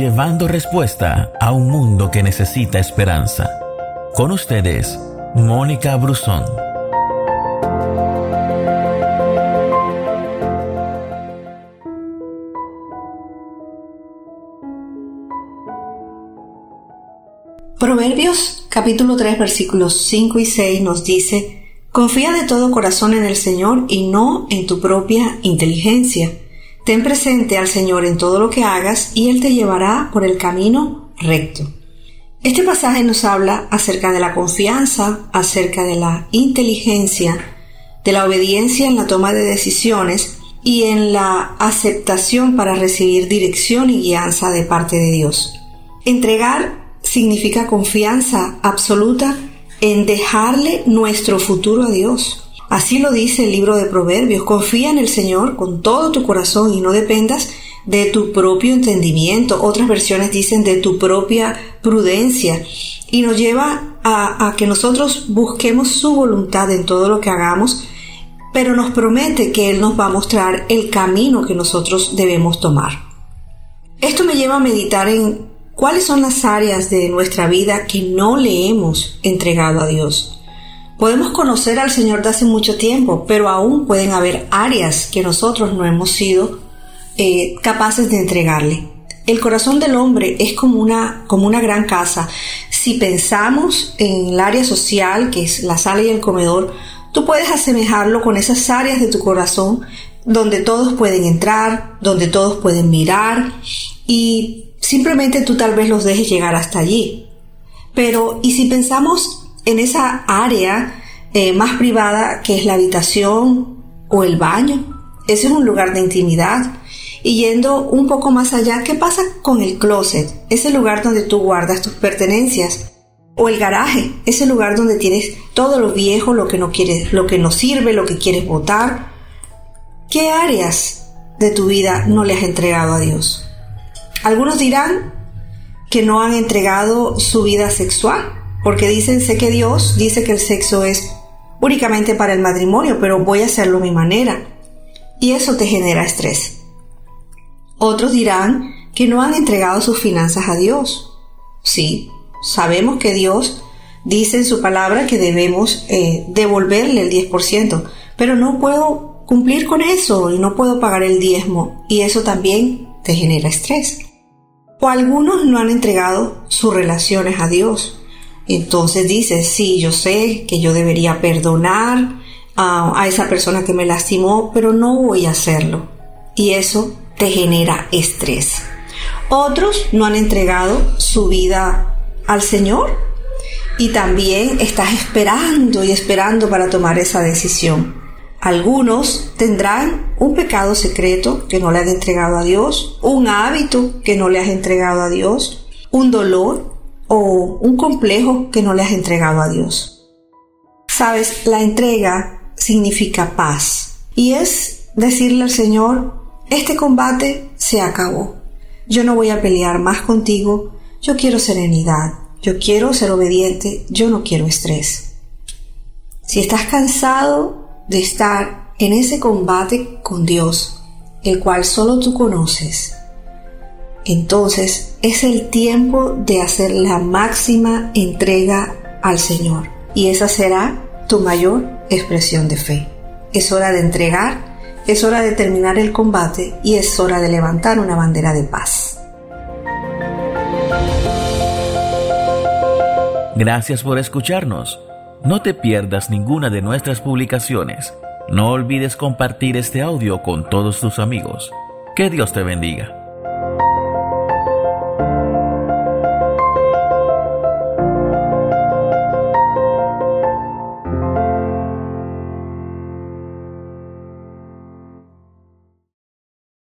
llevando respuesta a un mundo que necesita esperanza. Con ustedes, Mónica Brusón. Proverbios capítulo 3 versículos 5 y 6 nos dice, Confía de todo corazón en el Señor y no en tu propia inteligencia. Ten presente al Señor en todo lo que hagas y Él te llevará por el camino recto. Este pasaje nos habla acerca de la confianza, acerca de la inteligencia, de la obediencia en la toma de decisiones y en la aceptación para recibir dirección y guianza de parte de Dios. Entregar significa confianza absoluta en dejarle nuestro futuro a Dios. Así lo dice el libro de Proverbios. Confía en el Señor con todo tu corazón y no dependas de tu propio entendimiento. Otras versiones dicen de tu propia prudencia. Y nos lleva a, a que nosotros busquemos su voluntad en todo lo que hagamos, pero nos promete que Él nos va a mostrar el camino que nosotros debemos tomar. Esto me lleva a meditar en ¿Cuáles son las áreas de nuestra vida que no le hemos entregado a Dios? Podemos conocer al Señor de hace mucho tiempo, pero aún pueden haber áreas que nosotros no hemos sido eh, capaces de entregarle. El corazón del hombre es como una, como una gran casa. Si pensamos en el área social, que es la sala y el comedor, tú puedes asemejarlo con esas áreas de tu corazón donde todos pueden entrar, donde todos pueden mirar y simplemente tú tal vez los dejes llegar hasta allí. Pero, ¿y si pensamos en esa área eh, más privada que es la habitación o el baño? Ese es un lugar de intimidad. Y yendo un poco más allá, ¿qué pasa con el closet? Ese lugar donde tú guardas tus pertenencias. O el garaje, ese lugar donde tienes todo lo viejo, lo que no quieres, lo que no sirve, lo que quieres botar. ¿Qué áreas de tu vida no le has entregado a Dios? Algunos dirán que no han entregado su vida sexual, porque dicen, que Dios dice que el sexo es únicamente para el matrimonio, pero voy a hacerlo a mi manera. Y eso te genera estrés. Otros dirán que no han entregado sus finanzas a Dios. Sí, sabemos que Dios dice en su palabra que debemos eh, devolverle el 10%, pero no puedo cumplir con eso y no puedo pagar el diezmo y eso también te genera estrés. O algunos no han entregado sus relaciones a Dios. Entonces dice, sí, yo sé que yo debería perdonar a, esa persona que me lastimó, pero no voy a hacerlo. Y eso te genera estrés. Otros no han entregado su vida al Señor y también estás esperando y esperando para tomar esa decisión. Algunos tendrán un pecado secreto que no le han entregado a Dios, un hábito que no le has entregado a Dios, un dolor o un complejo que no le has entregado a Dios. Sabes, la entrega significa paz y es decirle al Señor, este combate se acabó. Yo no voy a pelear más contigo, yo quiero serenidad, yo quiero ser obediente, yo no quiero estrés. Si estás cansado de estar en ese combate con Dios, el cual solo tú conoces, entonces es el tiempo de hacer la máxima entrega al Señor y esa será tu mayor expresión de fe. Es hora de entregar, es hora de terminar el combate y es hora de levantar una bandera de paz. Gracias por escucharnos. No te pierdas ninguna de nuestras publicaciones. No olvides compartir este audio con todos tus amigos. Que Dios te bendiga.